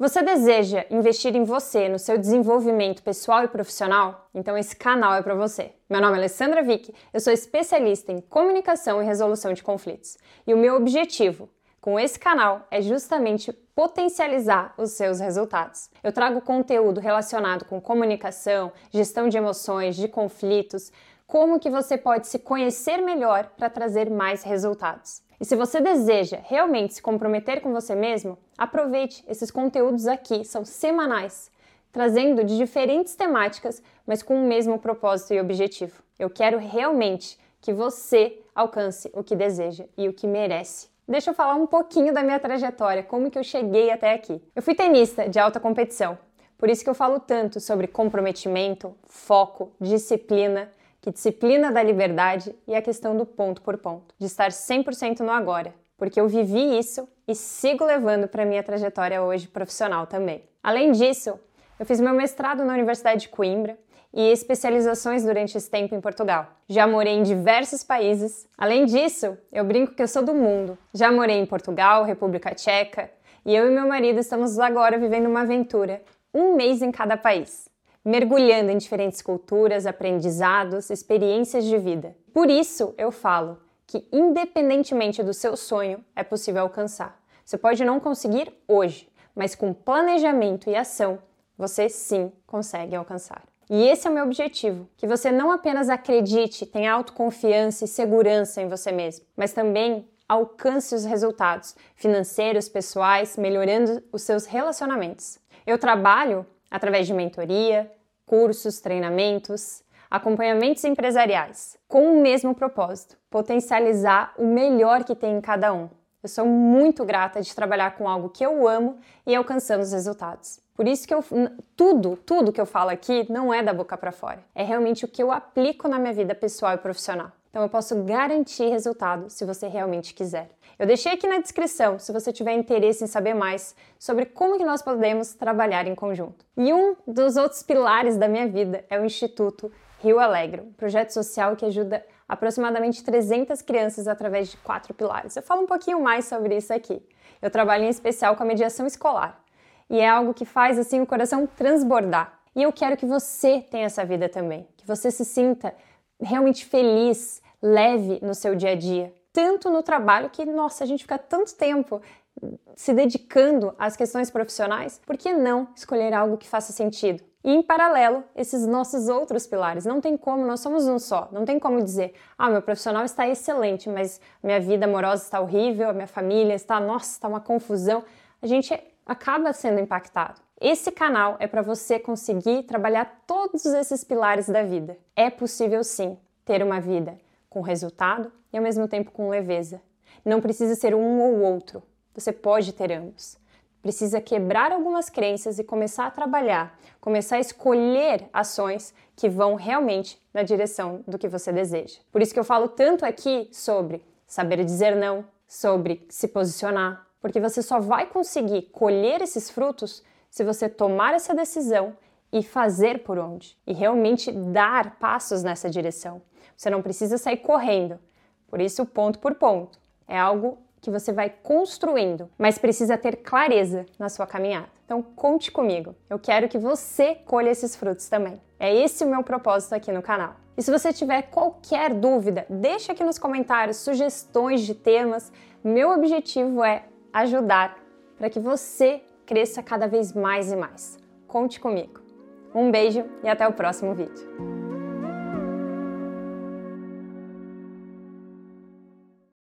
Você deseja investir em você, no seu desenvolvimento pessoal e profissional? Então esse canal é para você. Meu nome é Alessandra Vick, eu sou especialista em comunicação e resolução de conflitos. E o meu objetivo com esse canal é justamente potencializar os seus resultados. Eu trago conteúdo relacionado com comunicação, gestão de emoções, de conflitos, como que você pode se conhecer melhor para trazer mais resultados. E se você deseja realmente se comprometer com você mesmo, aproveite esses conteúdos aqui, são semanais, trazendo de diferentes temáticas, mas com o mesmo propósito e objetivo. Eu quero realmente que você alcance o que deseja e o que merece. Deixa eu falar um pouquinho da minha trajetória, como que eu cheguei até aqui. Eu fui tenista de alta competição, por isso que eu falo tanto sobre comprometimento, foco, disciplina que disciplina da liberdade e a questão do ponto por ponto, de estar 100% no agora, porque eu vivi isso e sigo levando para minha trajetória hoje profissional também. Além disso, eu fiz meu mestrado na Universidade de Coimbra e especializações durante esse tempo em Portugal. Já morei em diversos países. Além disso, eu brinco que eu sou do mundo. Já morei em Portugal, República Tcheca, e eu e meu marido estamos agora vivendo uma aventura, um mês em cada país mergulhando em diferentes culturas, aprendizados, experiências de vida. Por isso eu falo que, independentemente do seu sonho, é possível alcançar. Você pode não conseguir hoje, mas com planejamento e ação, você sim consegue alcançar. E esse é o meu objetivo: que você não apenas acredite, tenha autoconfiança e segurança em você mesmo, mas também alcance os resultados financeiros, pessoais, melhorando os seus relacionamentos. Eu trabalho através de mentoria, cursos, treinamentos, acompanhamentos empresariais, com o mesmo propósito: potencializar o melhor que tem em cada um. Eu sou muito grata de trabalhar com algo que eu amo e alcançando os resultados. Por isso que eu tudo, tudo que eu falo aqui não é da boca para fora. É realmente o que eu aplico na minha vida pessoal e profissional. Então eu posso garantir resultado se você realmente quiser. Eu deixei aqui na descrição se você tiver interesse em saber mais sobre como que nós podemos trabalhar em conjunto. E um dos outros pilares da minha vida é o Instituto Rio Alegre, um projeto social que ajuda aproximadamente 300 crianças através de quatro pilares. Eu falo um pouquinho mais sobre isso aqui. Eu trabalho em especial com a mediação escolar e é algo que faz assim o coração transbordar. E eu quero que você tenha essa vida também, que você se sinta realmente feliz, leve no seu dia a dia. Tanto no trabalho que, nossa, a gente fica tanto tempo se dedicando às questões profissionais, por que não escolher algo que faça sentido? E em paralelo, esses nossos outros pilares. Não tem como, nós somos um só. Não tem como dizer, ah, meu profissional está excelente, mas minha vida amorosa está horrível, a minha família está, nossa, está uma confusão. A gente acaba sendo impactado. Esse canal é para você conseguir trabalhar todos esses pilares da vida. É possível sim ter uma vida com resultado e ao mesmo tempo com leveza. Não precisa ser um ou outro. Você pode ter ambos. Precisa quebrar algumas crenças e começar a trabalhar, começar a escolher ações que vão realmente na direção do que você deseja. Por isso que eu falo tanto aqui sobre saber dizer não, sobre se posicionar, porque você só vai conseguir colher esses frutos se você tomar essa decisão e fazer por onde, e realmente dar passos nessa direção. Você não precisa sair correndo, por isso, ponto por ponto. É algo que você vai construindo, mas precisa ter clareza na sua caminhada. Então, conte comigo. Eu quero que você colha esses frutos também. É esse o meu propósito aqui no canal. E se você tiver qualquer dúvida, deixa aqui nos comentários sugestões de temas. Meu objetivo é ajudar para que você cresça cada vez mais e mais. Conte comigo. Um beijo e até o próximo vídeo.